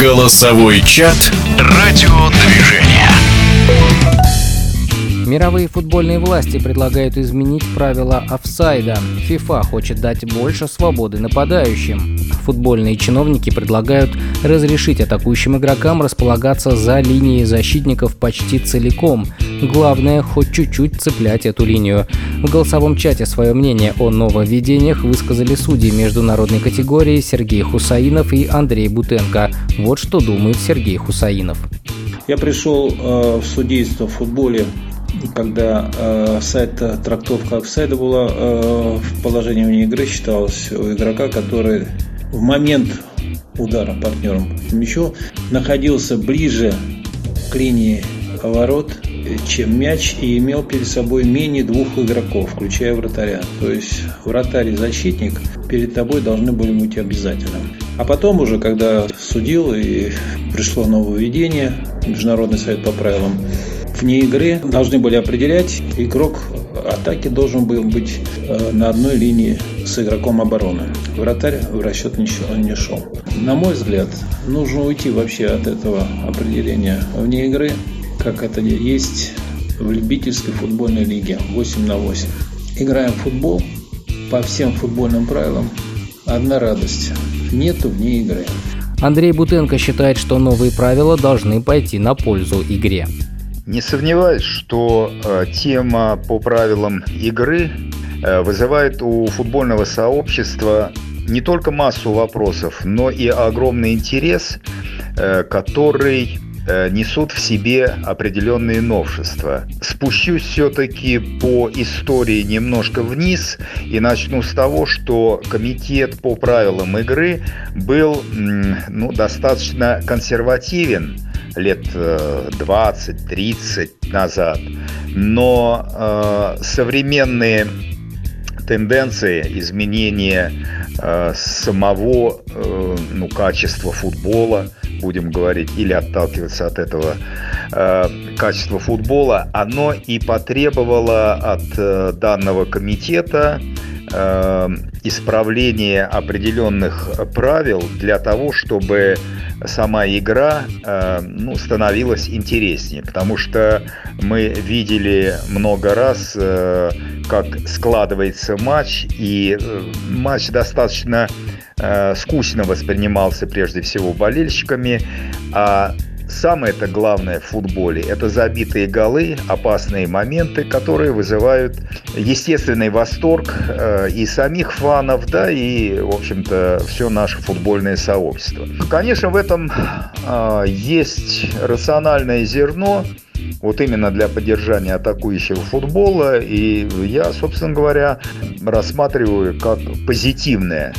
Голосовой чат «Радиодвижение». Мировые футбольные власти предлагают изменить правила офсайда. ФИФА хочет дать больше свободы нападающим. Футбольные чиновники предлагают разрешить атакующим игрокам располагаться за линией защитников почти целиком. Главное, хоть чуть-чуть цеплять эту линию. В голосовом чате свое мнение о нововведениях высказали судьи международной категории Сергей Хусаинов и Андрей Бутенко. Вот что думает Сергей Хусаинов. Я пришел э, в судейство в футболе когда э, сайт трактовка офсайда была э, в положении вне игры считалась у игрока, который в момент удара партнером мячу находился ближе к линии ворот, чем мяч и имел перед собой менее двух игроков, включая вратаря. То есть вратарь и защитник перед тобой должны были быть обязательно. А потом уже, когда судил и пришло нововведение, Международный совет по правилам вне игры должны были определять, игрок атаки должен был быть э, на одной линии с игроком обороны. Вратарь в расчет не шел. На мой взгляд, нужно уйти вообще от этого определения вне игры, как это есть в любительской футбольной лиге 8 на 8. Играем в футбол по всем футбольным правилам. Одна радость. Нету вне игры. Андрей Бутенко считает, что новые правила должны пойти на пользу игре. Не сомневаюсь, что э, тема по правилам игры э, вызывает у футбольного сообщества не только массу вопросов, но и огромный интерес, э, который несут в себе определенные новшества. Спущусь все-таки по истории немножко вниз и начну с того, что комитет по правилам игры был ну, достаточно консервативен лет 20-30 э, назад. Но э, современные тенденции изменения э, самого э, ну, качества футбола, будем говорить, или отталкиваться от этого э, качества футбола, оно и потребовало от э, данного комитета э, исправления определенных правил для того, чтобы сама игра э, ну, становилась интереснее, потому что мы видели много раз, э, как складывается матч, и э, матч достаточно э, скучно воспринимался прежде всего болельщиками, а Самое-то главное в футболе – это забитые голы, опасные моменты, которые вызывают естественный восторг э, и самих фанов, да, и, в общем-то, все наше футбольное сообщество. Конечно, в этом э, есть рациональное зерно, вот именно для поддержания атакующего футбола, и я, собственно говоря, рассматриваю как позитивное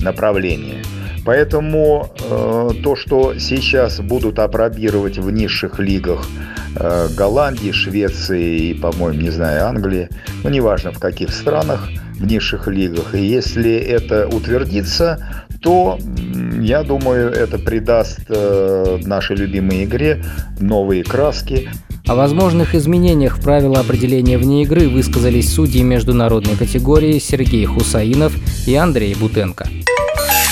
направление – Поэтому э, то, что сейчас будут апробировать в низших лигах э, Голландии, Швеции и, по-моему, не знаю, Англии, ну, неважно в каких странах, в низших лигах, и если это утвердится, то, я думаю, это придаст э, нашей любимой игре новые краски. О возможных изменениях в правила определения вне игры высказались судьи международной категории Сергей Хусаинов и Андрей Бутенко.